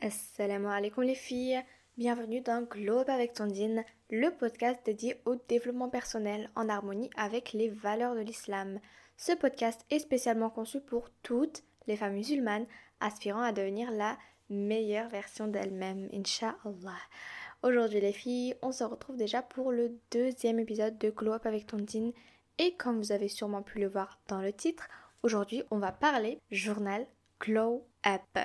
Assalamu alaikum les filles, bienvenue dans Globe avec Tondine, le podcast dédié au développement personnel en harmonie avec les valeurs de l'islam. Ce podcast est spécialement conçu pour toutes les femmes musulmanes aspirant à devenir la meilleure version d'elles-mêmes, Inch'Allah. Aujourd'hui les filles, on se retrouve déjà pour le deuxième épisode de Glow Up avec Tondine et comme vous avez sûrement pu le voir dans le titre, aujourd'hui on va parler journal Glow Up.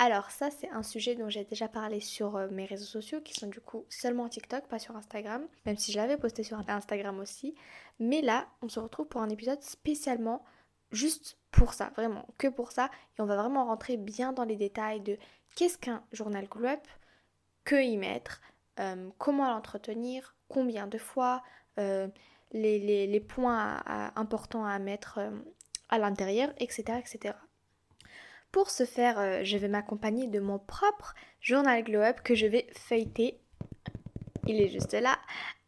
Alors ça c'est un sujet dont j'ai déjà parlé sur euh, mes réseaux sociaux qui sont du coup seulement TikTok, pas sur Instagram, même si je l'avais posté sur Instagram aussi. Mais là on se retrouve pour un épisode spécialement juste pour ça, vraiment que pour ça. Et on va vraiment rentrer bien dans les détails de qu'est-ce qu'un journal Glow Up, que y mettre, euh, comment l'entretenir, combien de fois, euh, les, points importants à mettre à l'intérieur, etc., etc. Pour ce faire, euh, je vais m'accompagner de mon propre journal Glow Up que je vais feuilleter. Il est juste là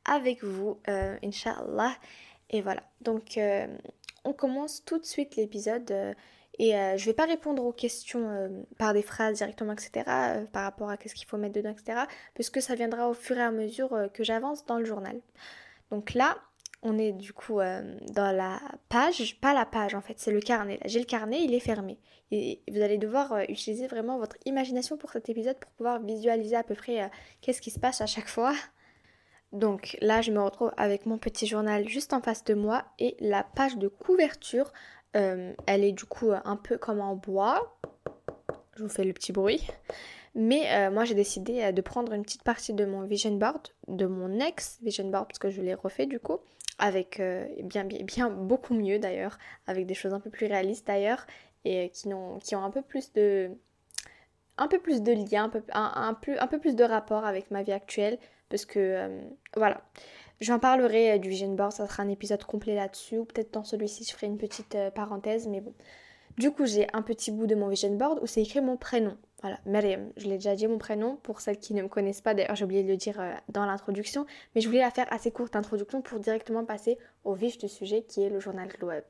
avec vous, euh, Inch'Allah. Et voilà. Donc, euh, on commence tout de suite l'épisode. et je vais pas répondre aux questions par des phrases directement, etc. par rapport à qu'est-ce qu'il faut mettre dedans, etc. Puisque ça viendra au fur et à mesure que j'avance dans le journal. Donc là, on est du coup dans la page, pas la page en fait, c'est le carnet. J'ai le carnet, il est fermé. Et vous allez devoir euh, utiliser vraiment votre imagination pour cet épisode pour pouvoir visualiser à peu près euh, qu'est-ce qui se passe à chaque fois. Donc là, je me retrouve avec mon petit journal juste en face de moi et la page de couverture, euh, elle est du coup un peu comme en bois. Je vous fais le petit bruit. Mais moi, j'ai décidé de prendre une petite partie de mon vision board, de mon ex vision board, parce que je l'ai refait du coup, avec bien, bien, beaucoup mieux d'ailleurs, avec des choses un peu plus réalistes d'ailleurs, et qui ont, qui ont un peu plus de un lien, un peu, plus, de rapport avec ma vie actuelle, parce que euh, voilà. J'en parlerai euh, du vision board, ça sera un épisode complet là-dessus, ou peut-être dans celui-ci je ferai une petite euh, parenthèse, mais bon. Du coup, j'ai un petit bout de mon vision board où c'est écrit mon prénom. Voilà, je l'ai déjà dit mon prénom, pour celles qui ne me connaissent pas, d'ailleurs j'ai oublié de le dire dans l'introduction, mais je voulais la faire assez courte introduction pour directement passer au vif du sujet qui est le journal Glow Up.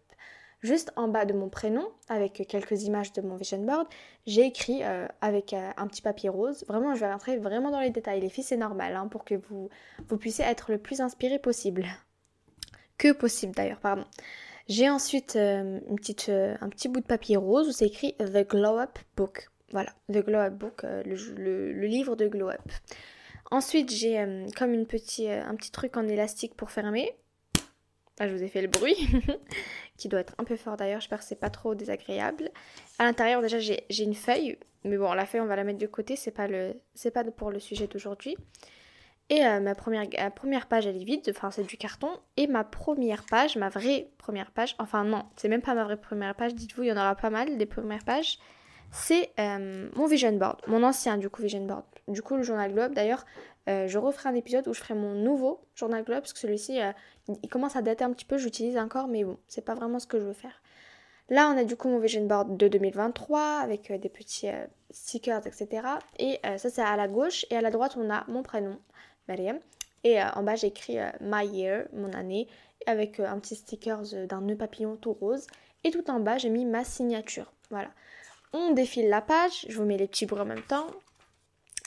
Juste en bas de mon prénom, avec quelques images de mon vision board, j'ai écrit euh, avec euh, un petit papier rose. Vraiment, je vais rentrer vraiment dans les détails. Les filles, c'est normal hein, pour que vous, vous puissiez être le plus inspiré possible. Que possible d'ailleurs, pardon. J'ai ensuite euh, un petit bout de papier rose où c'est écrit The Glow Up Book. Voilà, The Glow Up Book, le, le, livre de Glow Up. Ensuite, j'ai comme une petit, un petit truc en élastique pour fermer. Ah, je vous ai fait le bruit. qui doit être un peu fort d'ailleurs, j'espère que c'est pas trop désagréable. À l'intérieur déjà j'ai une feuille, mais bon la feuille on va la mettre de côté, c'est pas, le, pas pour le sujet d'aujourd'hui. Et euh, ma première, première page elle est vide, enfin c'est du carton. Et ma première page, ma vraie première page, enfin non, c'est même pas ma vraie première page, dites-vous, il y en aura pas mal des premières pages. C'est euh, mon vision board, mon ancien du coup vision board. Du coup le journal Globe d'ailleurs, euh, je referai un épisode où je ferai mon nouveau journal Globe parce que celui-ci euh, il commence à dater un petit peu, j'utilise encore, mais bon, c'est pas vraiment ce que je veux faire. Là, on a du coup mon vision board de 2023 avec des petits stickers, etc. Et ça, c'est à la gauche. Et à la droite, on a mon prénom, Mariam. Et en bas, j'ai écrit My Year, mon année, avec un petit sticker d'un nœud papillon tout rose. Et tout en bas, j'ai mis ma signature. Voilà. On défile la page, je vous mets les petits bruits en même temps.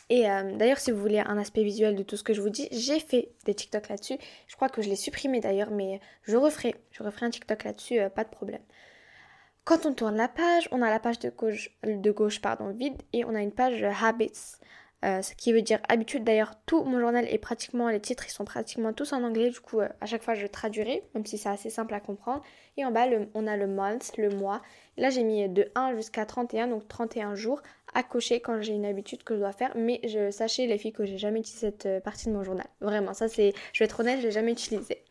Et euh, d'ailleurs, si vous voulez un aspect visuel de tout ce que je vous dis, j'ai fait des TikTok là-dessus. Je crois que je l'ai supprimé d'ailleurs, mais je referai. Je referai un TikTok là-dessus, euh, pas de problème. Quand on tourne la page, on a la page de gauche, de gauche pardon, vide et on a une page Habits. Euh, ce qui veut dire habitude. D'ailleurs, tout mon journal est pratiquement, les titres, ils sont pratiquement tous en anglais. Du coup, à chaque fois, je traduirai, même si c'est assez simple à comprendre. Et en bas, on a le month, le mois. Là, j'ai mis de 1 jusqu'à 31, donc 31 jours à cocher quand j'ai une habitude que je dois faire. Mais je sachez les filles que j'ai jamais utilisé cette euh, partie de mon journal. Vraiment, ça c'est, je vais être honnête, je l'ai jamais utilisé.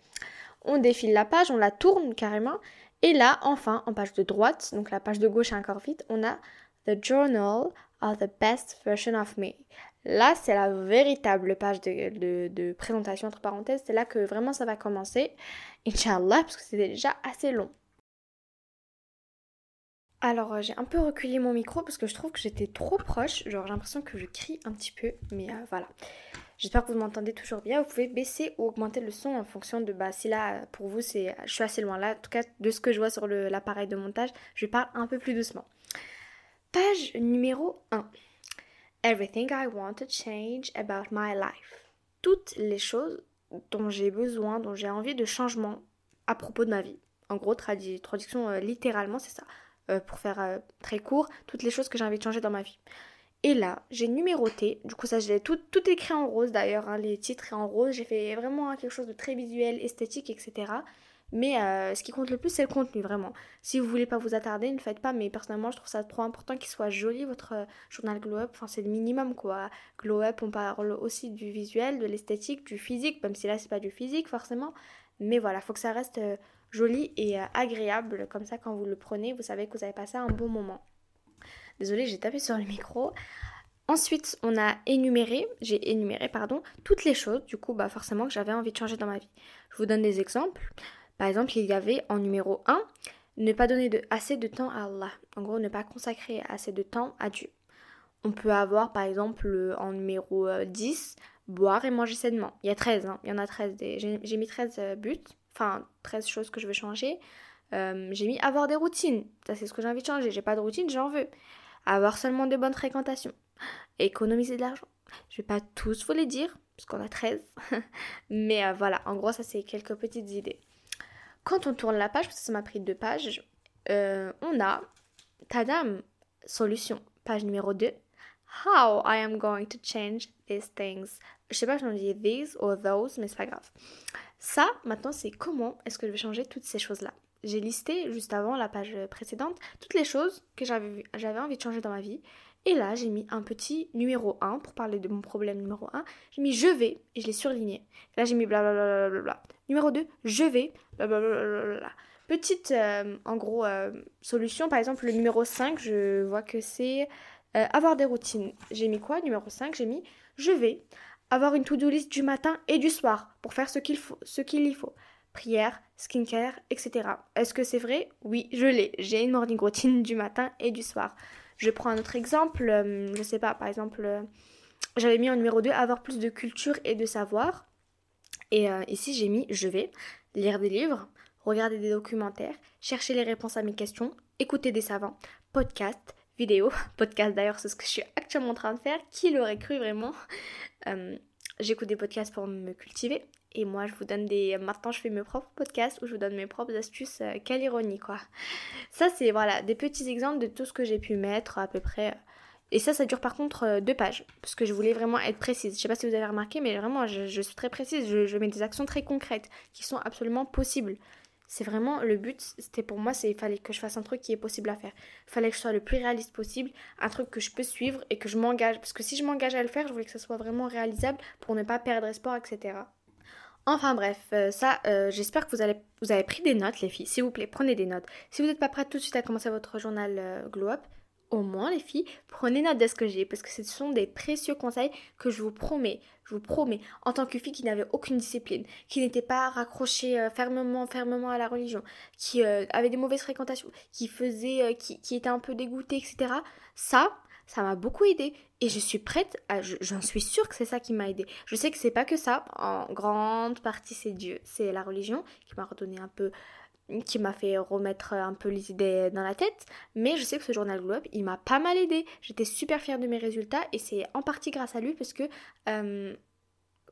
On défile la page, on la tourne carrément. Et là, enfin, en page de droite, donc la page de gauche est encore vite, on a The Journal of the Best Version of Me. Là, c'est la véritable page de, de présentation, entre parenthèses. C'est là que vraiment ça va commencer. Inch'Allah, parce que c'est déjà assez long. Alors euh, j'ai un peu reculé mon micro parce que je trouve que j'étais trop proche, genre j'ai l'impression que je crie un petit peu, mais euh, voilà. J'espère que vous m'entendez toujours bien. Vous pouvez baisser ou augmenter le son en fonction de bah si là pour vous je suis assez loin là, en tout cas de ce que je vois sur l'appareil de montage, je parle un peu plus doucement. Page numéro 1. Everything I want to change about my life. Toutes les choses dont j'ai besoin, dont j'ai envie de changement à propos de ma vie. En gros, traduction euh, littéralement, c'est ça. Euh, pour faire euh, très court, toutes les choses que j'ai envie de changer dans ma vie. Et là, j'ai numéroté, du coup ça j'ai tout, tout écrit en rose d'ailleurs, hein, les titres en rose, j'ai fait vraiment quelque chose de très visuel, esthétique, etc. Mais euh, ce qui compte le plus, c'est le contenu, vraiment. Si vous voulez pas vous attarder, ne faites pas, mais personnellement, je trouve ça trop important qu'il soit joli, votre euh, journal Glow Up. Enfin, c'est le minimum, quoi. Glow Up, on parle aussi du visuel, de l'esthétique, du physique, même si là, c'est pas du physique, forcément. Mais voilà, faut que ça reste euh, joli et agréable. Comme ça, quand vous le prenez, vous savez que vous avez passé un bon moment. Désolée, j'ai tapé sur le micro. Ensuite, on a énuméré, j'ai énuméré, pardon, toutes les choses, du coup, bah forcément, que j'avais envie de changer dans ma vie. Je vous donne des exemples. Par exemple, il y avait en numéro 1, ne pas donner assez de temps à Allah. En gros, ne pas consacrer assez de temps à Dieu. On peut avoir par exemple en numéro 10, euh, boire et manger sainement. Il y a 13, hein. il y en a 13. J'ai mis 13 euh, buts, enfin 13 choses que je veux changer. Euh, j'ai mis avoir des routines. Ça, c'est ce que j'ai envie de changer. J'ai pas de routine, j'en veux. Avoir seulement de bonnes fréquentations. Économiser de l'argent. Je vais pas tous vous les dire, parce qu'on a 13. Mais voilà, en gros, ça, c'est quelques petites idées. Quand on tourne la page, parce que ça m'a pris deux pages, euh, on a Tadam, solution, page numéro 2. How I am going to change these things. Je sais pas si on dit these ou those, mais c'est pas grave. Ça, maintenant, c'est comment est-ce que je vais changer toutes ces choses-là. J'ai listé juste avant la page précédente toutes les choses que j'avais envie de changer dans ma vie. Et là, j'ai mis un petit numéro 1 pour parler de mon problème numéro 1. J'ai mis je vais et je l'ai surligné. Là, j'ai mis blablabla. Numéro 2, je vais. Petite, euh, en gros, euh, solution. Par exemple, le numéro 5, je vois que c'est euh, avoir des routines. J'ai mis quoi Numéro 5, j'ai mis je vais avoir une to-do list du matin et du soir pour faire ce qu'il faut, ce qu'il y faut. Prière, skincare, etc. Est-ce que c'est vrai? Oui, je l'ai. J'ai une morning routine du matin et du soir. Je prends un autre exemple, euh, je sais pas, par exemple, euh, j'avais mis en numéro 2 avoir plus de culture et de savoir. Et euh, ici, j'ai mis je vais lire des livres, regarder des documentaires, chercher les réponses à mes questions, écouter des savants, podcasts, vidéos. Podcast d'ailleurs, c'est ce que je suis actuellement en train de faire. Qui l'aurait cru vraiment? J'écoute des podcasts pour me cultiver et moi, je vous donne des. Maintenant, je fais mes propres podcasts où je vous donne mes propres astuces. Euh, quelle ironie, quoi. Ça, c'est voilà, des petits exemples de tout ce que j'ai pu mettre à peu près. Et ça, ça dure par contre euh, deux pages. Parce que je voulais vraiment être précise. Je sais pas si vous avez remarqué, mais vraiment, je, suis très précise. Je, mets des actions très concrètes qui sont absolument possibles. C'est vraiment le but, c'était pour moi, c'est il fallait que je fasse un truc qui est possible à faire. Il fallait que je sois le plus réaliste possible, un truc que je peux suivre et que je m'engage. Parce que si je m'engage à le faire, je voulais que ça soit vraiment réalisable pour ne pas perdre espoir, etc. Enfin bref, euh, ça, euh, j'espère que vous, allez, vous avez pris des notes, les filles. S'il vous plaît, prenez des notes. Si vous n'êtes pas prêtes tout de suite à commencer votre journal euh, Glow Up, au moins, les filles, prenez note de ce que j'ai, parce que ce sont des précieux conseils que je vous promets, je vous promets, en tant que fille qui n'avait aucune discipline, qui n'était pas raccrochée fermement, fermement à la religion, qui avait des mauvaises fréquentations, qui faisait, qui, qui était un peu dégoûtée, etc. Ça, ça m'a beaucoup aidé et je suis prête j'en suis sûre que c'est ça qui m'a aidé. Je sais que c'est pas que ça, en grande partie c'est Dieu, c'est la religion qui m'a redonné un peu qui m'a fait remettre un peu les idées dans la tête, mais je sais que ce journal Globe, il m'a pas mal aidé. J'étais super fière de mes résultats et c'est en partie grâce à lui parce que euh,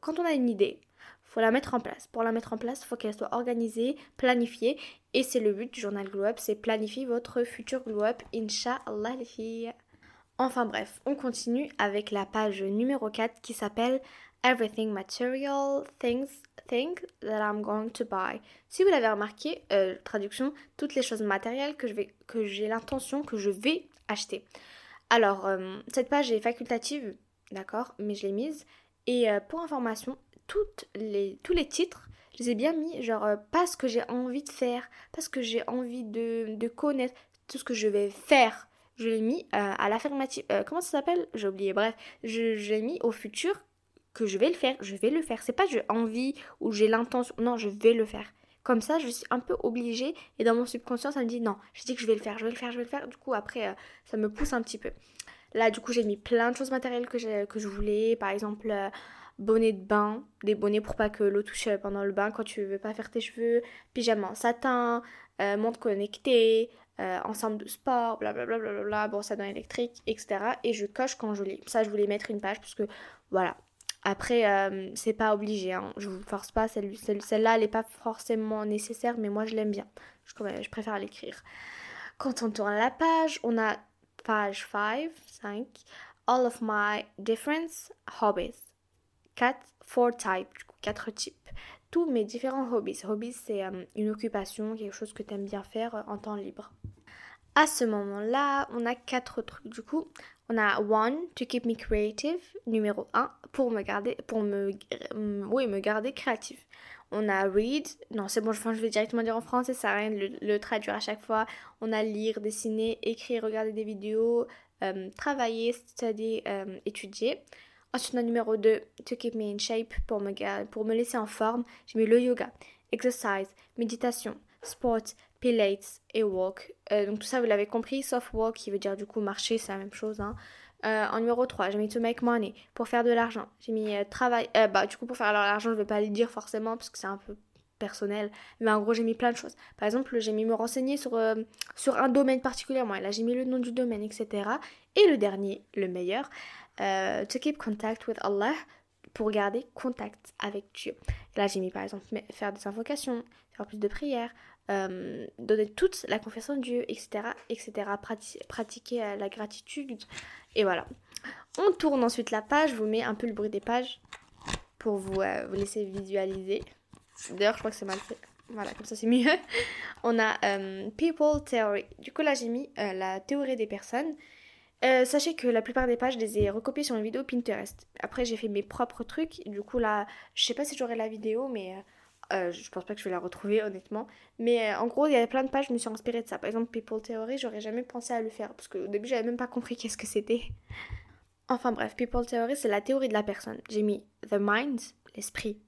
quand on a une idée, faut la mettre en place. Pour la mettre en place, faut qu'elle soit organisée, planifiée et c'est le but du journal Globe, c'est planifier votre futur Globe, Inch'Allah les filles. Enfin bref, on continue avec la page numéro 4 qui s'appelle Everything Material Things, things that I'm going to buy. Si vous l'avez remarqué, euh, traduction, toutes les choses matérielles que, j'ai l'intention que je vais acheter. Alors, euh, cette page est facultative, d'accord, mais je l'ai mise. Et euh, pour information, les, tous les titres, je les ai bien mis, genre, pas ce que j'ai envie de faire, pas ce que j'ai envie de, de connaître, tout ce que je vais faire je l'ai mis euh, à l'affirmative. Euh, comment ça s'appelle? J'ai oublié. Bref, je, l'ai mis au futur que je vais le faire. Je vais le faire. C'est pas j'ai envie ou j'ai l'intention. Non, je vais le faire. Comme ça, je suis un peu obligée et dans mon subconscient, ça me dit non, je dis que je vais le faire, je vais le faire, je vais le faire. Du coup, après, euh, ça me pousse un petit peu. Là, du coup, j'ai mis plein de choses matérielles que, que je voulais. Par exemple, bonnet de bain, des bonnets pour pas que l'eau touche pendant le bain quand tu veux pas faire tes cheveux, pyjama en satin, montre connectée, euh, ensemble de sport, blablabla, bla, bla, bla, brosse à dents électrique, etc. Et je coche quand je lis. Ça, je voulais mettre une page parce que voilà. Après, euh, c'est pas obligé, hein. je vous force pas. Celle-là, celle, elle n'est pas forcément nécessaire, mais moi, je l'aime bien. Je, préfère l'écrire. Quand on tourne la page, on a page 5, 5, All of my different hobbies. 4, 4 types, 4 types tous mes différents hobbies. Hobbies, c'est euh, une occupation, quelque chose que tu aimes bien faire en temps libre. À ce moment-là, on a quatre trucs. Du coup, on a one to keep me creative, numéro 1, pour me garder, pour me, euh, oui, me garder créatif. On a read, non c'est bon, je, vais directement dire en français, ça sert rien de le, traduire à chaque fois. On a lire, dessiner, écrire, regarder des vidéos, travailler, study, étudier. Ensuite, on a numéro 2, to keep me in shape, pour me, pour me laisser en forme, j'ai mis le yoga, exercise, méditation, sport, pilates et walk. Euh, donc tout ça, vous l'avez compris, sauf walk, qui veut dire du coup marcher, c'est la même chose. Hein. Euh, en numéro 3, j'ai mis to make money, pour faire de l'argent. J'ai mis euh, travail, bah du coup pour faire de l'argent, je vais pas le dire forcément, parce que c'est un peu personnel, mais en gros j'ai mis plein de choses. Par exemple, j'ai mis me renseigner sur, sur un domaine particulièrement, et là j'ai mis le nom du domaine, etc. Et le dernier, le meilleur, euh, to keep contact with Allah pour garder contact avec Dieu. là, j'ai mis par exemple faire des invocations, faire plus de prières, euh, donner toute la confiance en Dieu, etc., etc., pratiquer euh, la gratitude, et voilà. On tourne ensuite la page, je vous mets un peu le bruit des pages pour vous, vous laisser visualiser. D'ailleurs, je crois que c'est mal fait. Voilà, comme ça c'est mieux. On a People Theory. Du coup, là, j'ai mis la théorie des personnes. Euh, sachez que la plupart des pages, je les ai recopiées sur une vidéo Pinterest. Après, j'ai fait mes propres trucs. Du coup, là, je sais pas si j'aurai la vidéo, mais euh, euh, je pense pas que je vais la retrouver, honnêtement. Mais en gros, il y a plein de pages, je me suis inspirée de ça. Par exemple, People Theory, j'aurais jamais pensé à le faire. Parce qu'au début, j'avais même pas compris qu'est-ce que c'était. Enfin bref, People Theory, c'est la théorie de la personne. J'ai mis the mind, l'esprit,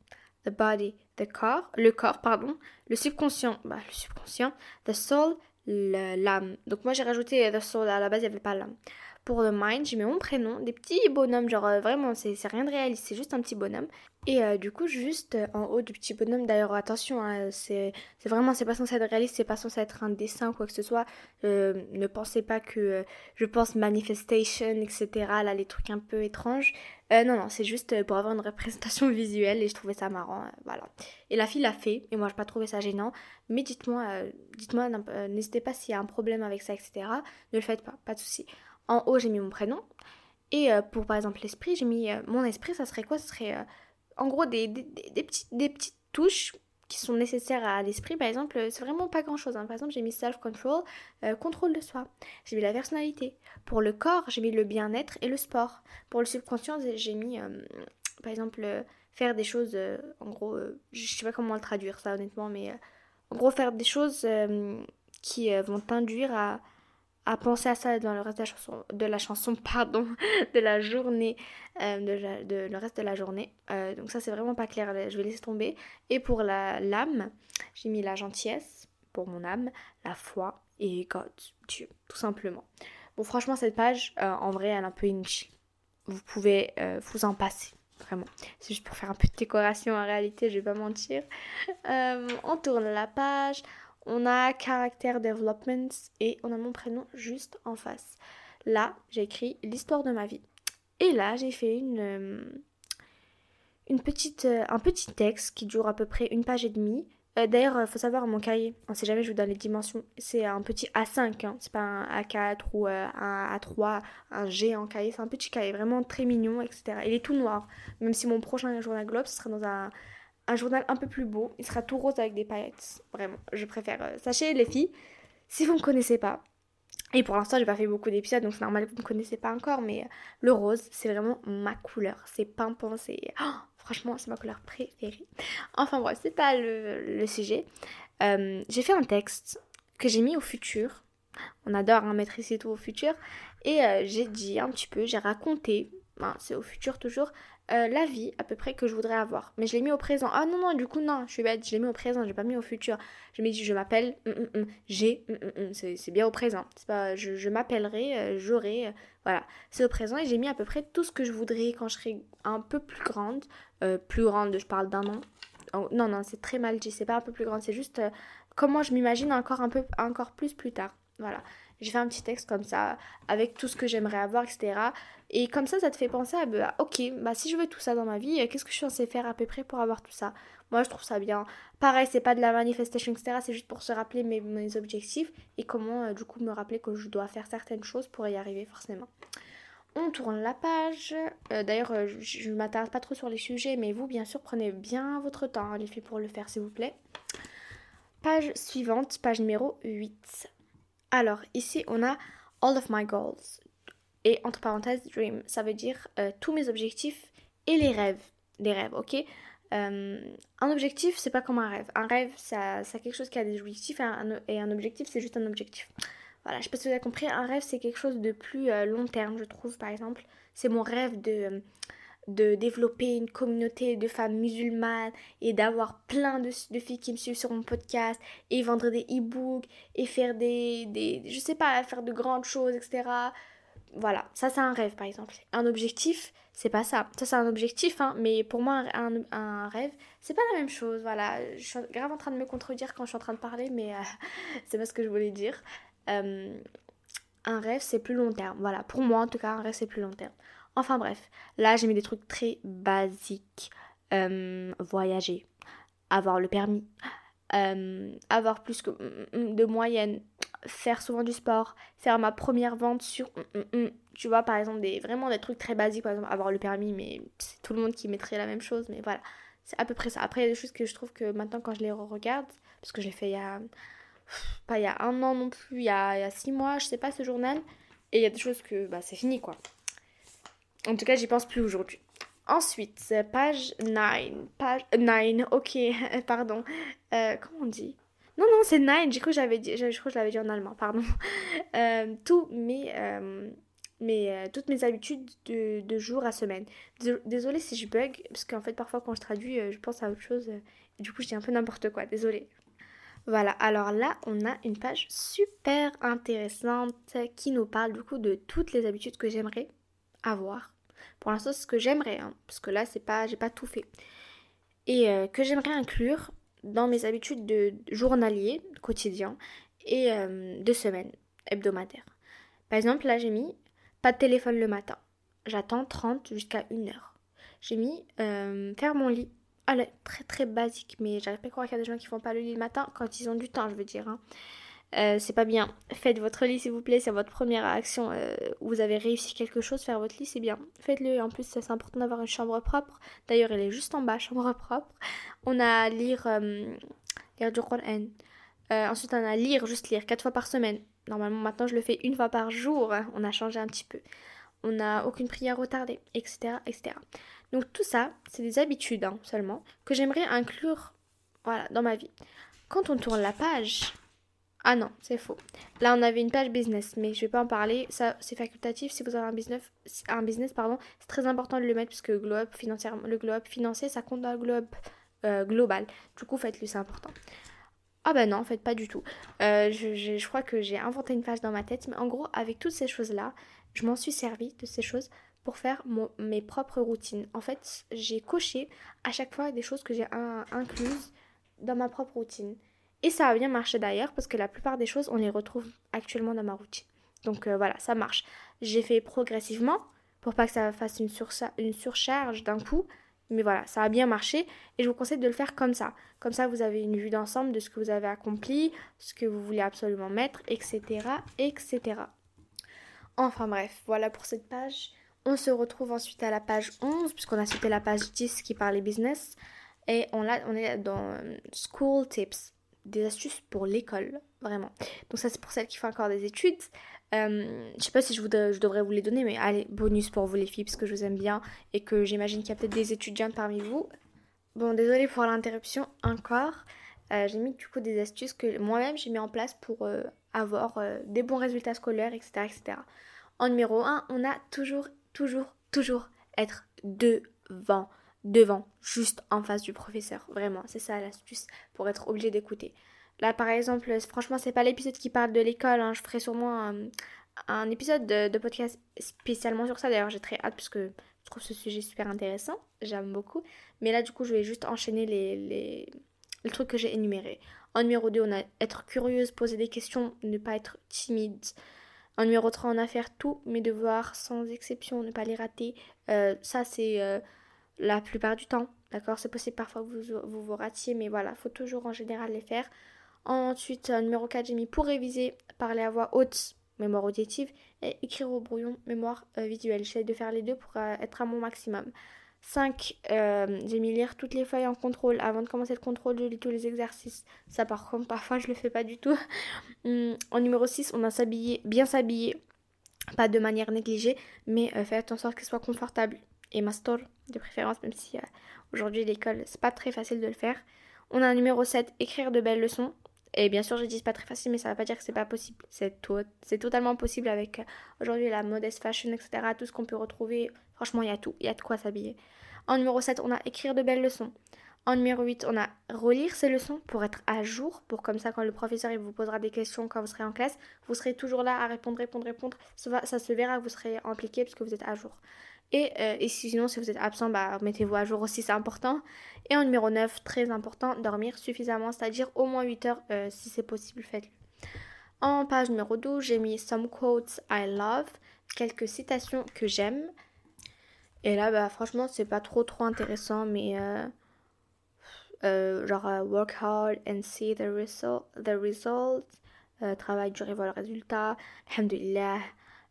the body, the corps, le corps, pardon, le subconscient, bah le subconscient, the soul, l'âme. Donc moi j'ai rajouté The Soul, à la base il n'y avait pas l'âme. Pour le mind, j'ai mis mon prénom, des petits bonhommes, genre euh, vraiment c'est rien de réaliste, c'est juste un petit bonhomme. Et euh, du coup juste euh, en haut du petit bonhomme, d'ailleurs attention, hein, c'est vraiment, c'est pas censé être réaliste, c'est pas censé être un dessin ou quoi que ce soit. ne pensez pas que je pense manifestation, etc. Là les trucs un peu étranges. non, non, c'est juste pour avoir une représentation visuelle et je trouvais ça marrant, voilà. Et la fille l'a fait, et moi j'ai pas trouvé ça gênant, mais dites-moi, dites-moi, n'hésitez pas s'il y a un problème avec ça, etc. Ne le faites pas, pas de souci. En haut, j'ai mis mon prénom. Et euh, pour par exemple l'esprit, j'ai mis euh, mon esprit, ça serait quoi? Ce serait euh, en gros des, des, petites, des petites touches qui sont nécessaires à l'esprit. Par exemple, c'est vraiment pas grand chose. Hein. Par exemple, j'ai mis self-control, contrôle de soi. J'ai mis la personnalité. Pour le corps, j'ai mis le bien-être et le sport. Pour le subconscient, j'ai mis par exemple faire des choses, en gros, je sais pas comment le traduire ça honnêtement, mais en gros faire des choses qui vont t'induire à à penser à ça dans le reste de la chanson, de la chanson pardon, de la journée, euh, de, le reste de la journée. Euh, donc ça c'est vraiment pas clair, je vais laisser tomber. Et pour la l'âme, j'ai mis la gentillesse pour mon âme, la foi et God, Dieu, tout simplement. Bon franchement cette page, euh, en vrai elle est un peu inutile. Vous pouvez vous en passer. Vraiment. C'est juste pour faire un peu de décoration en réalité, je vais pas mentir. on tourne la page, on a Character Development et on a mon prénom juste en face. Là, j'ai écrit l'histoire de ma vie. Et là, j'ai fait une, euh, une petite, euh, un petit texte qui dure à peu près une page et demie. Euh, d'ailleurs, il faut savoir, mon cahier, on sait jamais, je vous donne les dimensions, c'est un petit A5, hein. c'est pas un A4 ou un A3, un G en cahier, c'est un petit cahier vraiment très mignon, etc. Il est tout noir, même si mon prochain journal Globe, ce sera dans un, un journal un peu plus beau. Il sera tout rose avec des paillettes. Vraiment, je préfère. Euh, sachez, les filles, si vous ne me connaissez pas, et pour l'instant, j'ai pas fait beaucoup d'épisodes, donc c'est normal que vous ne me connaissez pas encore, mais euh, le rose, c'est vraiment ma couleur. C'est pimpant, c'est. Oh, franchement, c'est ma couleur préférée. Enfin bref, c'est pas le, sujet. Euh, j'ai fait un texte que j'ai mis au futur. On adore hein, mettre tout au futur. Et j'ai dit un petit peu, j'ai raconté, hein, c'est au futur toujours, euh, la vie à peu près que je voudrais avoir. Mais je l'ai mis au présent. Ah non, non, du coup, non, je suis bête, je l'ai mis au présent, je l'ai pas mis au futur. Je m'ai dit, je m'appelle, mm, mm, mm, j'ai, c'est bien au présent. Pas, je, m'appellerai, euh, j'aurai, euh, voilà. C'est au présent et j'ai mis à peu près tout ce que je voudrais quand je serai un peu plus grande. plus grande, je parle d'un an. Oh, non, non, c'est très mal dit, c'est pas un peu plus grande, c'est juste comment je m'imagine encore un encore plus plus tard. Voilà. J'ai fait un petit texte comme ça, avec tout ce que j'aimerais avoir, etc. Et comme ça, ça te fait penser à, bah, ok, bah si je veux tout ça dans ma vie, qu'est-ce que je suis censée faire à peu près pour avoir tout ça? Moi, je trouve ça bien. Pareil, c'est pas de la manifestation, etc. C'est juste pour se rappeler mes, objectifs et comment, euh, du coup, me rappeler que je dois faire certaines choses pour y arriver, forcément. On tourne la page. Euh, d'ailleurs, euh, je ne m'attarde pas trop sur les sujets, mais vous, bien sûr, prenez bien votre temps, hein, les filles, pour le faire, s'il vous plaît. Page suivante, page numéro 8. Alors, ici, on a All of my goals. Et entre parenthèses, dream. Ça veut dire euh, tous mes objectifs et les rêves. Les rêves, ok? Euh, Un objectif, c'est pas comme un rêve. Un rêve, ça, ça quelque chose qui a des objectifs. Et un, objectif, c'est juste un objectif. Voilà, je sais pas si vous avez compris. Un rêve, c'est quelque chose de plus euh, long terme, je trouve, par exemple. C'est mon rêve de de développer une communauté de femmes musulmanes et d'avoir plein de, filles qui me suivent sur mon podcast et vendre des e-books et faire des, des, je sais pas, faire de grandes choses, etc. Voilà, ça c'est un rêve par exemple. Un objectif, c'est pas ça. Ça c'est un objectif, hein, mais pour moi un, un rêve, c'est pas la même chose. Voilà, je suis grave en train de me contredire quand je suis en train de parler, mais euh, c'est pas ce que je voulais dire. Euh, un rêve c'est plus long terme. Voilà, pour moi en tout cas, un rêve c'est plus long terme. Enfin bref, là j'ai mis des trucs très basiques. Euh, voyager, avoir le permis, euh, avoir plus que mm, mm, de moyenne, faire souvent du sport, faire ma première vente sur, mm, tu vois, par exemple, des, vraiment des trucs très basiques, par exemple, avoir le permis, mais c'est tout le monde qui mettrait la même chose, mais voilà, c'est à peu près ça. Après, il y a des choses que je trouve que maintenant, quand je les regarde, parce que j'ai fait il y a, pas il y a un an non plus, il y a, il six mois, je sais pas, ce journal, et il y a des choses que, bah, c'est fini, quoi. En tout cas, j'y pense plus aujourd'hui. Ensuite, page 9. Page 9, ok, pardon. Euh, comment on dit? Non, non, c'est 9. J'ai cru que j'avais dit, je crois que je l'avais dit en allemand, pardon. Euh, tous mes, euh, mes, toutes mes habitudes de, de, jour à semaine. Désolée si je bug, parce qu'en fait, parfois quand je traduis, je pense à autre chose. Et du coup, je dis un peu n'importe quoi. Désolée. Voilà, alors là, on a une page super intéressante qui nous parle du coup de toutes les habitudes que j'aimerais avoir. Pour l'instant, ce que j'aimerais, hein, parce que là, c'est pas, j'ai pas tout fait. Et euh, que j'aimerais inclure dans mes habitudes de journalier, quotidien, et euh, de semaine, hebdomadaire. Par exemple, là, j'ai mis pas de téléphone le matin. J'attends 30 jusqu'à 1 heure. J'ai mis euh, faire mon lit. Ah, très très basique, mais j'arrive pas à croire qu'il y a des gens qui font pas le lit le matin quand ils ont du temps, je veux dire. Hein. Euh, c'est pas bien. Faites votre lit s'il vous plaît, c'est votre première action. Euh, vous avez réussi quelque chose, faire votre lit c'est bien. Faites-le. En plus, c'est important d'avoir une chambre propre. D'ailleurs, elle est juste en bas, chambre propre. On a lire, euh, lire du Coran. ensuite, on a lire, juste lire, quatre fois par semaine. Normalement, maintenant, je le fais une fois par jour. On a changé un petit peu. On n'a aucune prière retardée, etc., etc. Donc tout ça, c'est des habitudes hein, seulement que j'aimerais inclure, voilà, dans ma vie. Quand on tourne la page, ah non, c'est faux. Là, on avait une page business, mais je vais pas en parler. Ça, c'est facultatif. Si vous avez un business, un business pardon, c'est très important de le mettre le globe, financièrement, le globe financier, ça compte dans le globe euh, global. Du coup, faites-le, c'est important. Ah ben non, en fait, pas du tout. Euh, je, je, crois que j'ai inventé une page dans ma tête, mais en gros, avec toutes ces choses-là, je m'en suis servi de ces choses pour faire mes propres routines. En fait, j'ai coché à chaque fois des choses que j'ai incluses dans ma propre routine. Et ça a bien marché d'ailleurs parce que la plupart des choses, on les retrouve actuellement dans ma routine. Donc euh, voilà, ça marche. J'ai fait progressivement pour pas que ça fasse une, une surcharge d'un coup. Mais voilà, ça a bien marché et je vous conseille de le faire comme ça. Comme ça, vous avez une vue d'ensemble de ce que vous avez accompli, ce que vous voulez absolument mettre, etc. etc. Enfin bref, voilà pour cette page. On se retrouve ensuite à la page 11, puisqu'on a cité la page 10 qui parlait business. Et on, on est dans euh, School Tips des astuces pour l'école, vraiment. Donc ça c'est pour celles qui font encore des études. Euh, je sais pas si je, je devrais vous les donner, mais allez, bonus pour vous les filles, parce que je vous aime bien et que j'imagine qu'il y a peut-être des étudiantes parmi vous. Bon, désolé pour l'interruption encore. Euh, j'ai mis du coup des astuces que moi-même j'ai mis en place pour euh, avoir des bons résultats scolaires, etc., etc. En numéro 1, on a toujours, toujours, toujours être devant devant, juste en face du professeur. Vraiment, c'est ça l'astuce pour être obligé d'écouter. Là, par exemple, franchement, c'est pas l'épisode qui parle de l'école. Hein. Je ferai sûrement un, épisode de, podcast spécialement sur ça. D'ailleurs, j'ai très hâte parce que je trouve ce sujet super intéressant. J'aime beaucoup. Mais là, du coup, je vais juste enchaîner les, les, les trucs que j'ai énumérés. En numéro 2, on a être curieuse, poser des questions, ne pas être timide. En numéro 3, on a faire tous mes devoirs sans exception, ne pas les rater. Euh, ça, c'est euh, la plupart du temps. D'accord? C'est possible parfois que vous, vous ratiez, mais voilà, faut toujours en général les faire. Ensuite, numéro 4, j'ai mis pour réviser, parler à voix haute, mémoire auditive, et écrire au brouillon, mémoire visuelle. J'essaie de faire les deux pour être à mon maximum. 5. Euh, j'ai mis lire toutes les feuilles en contrôle. Avant de commencer le contrôle, je lis tous les exercices. Ça, par contre, parfois, je le fais pas du tout. Hum, en numéro 6, on a s'habiller, bien s'habiller. Pas de manière négligée, mais euh, faites en sorte qu'elle soit confortable. Et master, de préférence, même si euh, aujourd'hui, l'école, c'est pas très facile de le faire. On a un numéro 7, écrire de belles leçons. Et bien sûr, je dis pas très facile, mais ça va pas dire que c'est pas possible. C'est c'est totalement possible avec aujourd'hui la modeste fashion, etc. Tout ce qu'on peut retrouver. Franchement, il y a tout. Il y a de quoi s'habiller. En numéro 7, on a écrire de belles leçons. En numéro 8, on a relire ces leçons pour être à jour, pour comme ça quand le professeur il vous posera des questions quand vous serez en classe, vous serez toujours là à répondre, répondre, répondre. Ça, se verra vous serez impliqué parce que vous êtes à jour. Et, euh, sinon, si vous êtes absent, bah, mettez-vous à jour aussi, c'est important. Et en numéro 9, très important, dormir suffisamment, c'est-à-dire au moins 8 heures euh, si c'est possible, faites-le. En page numéro 12, j'ai mis Some quotes I love, quelques citations que j'aime. Et là, bah, franchement, c'est pas trop trop intéressant, mais euh, euh, genre euh, work hard and see the, result, the results. travail dur et voir le résultat. Alhamdulillah.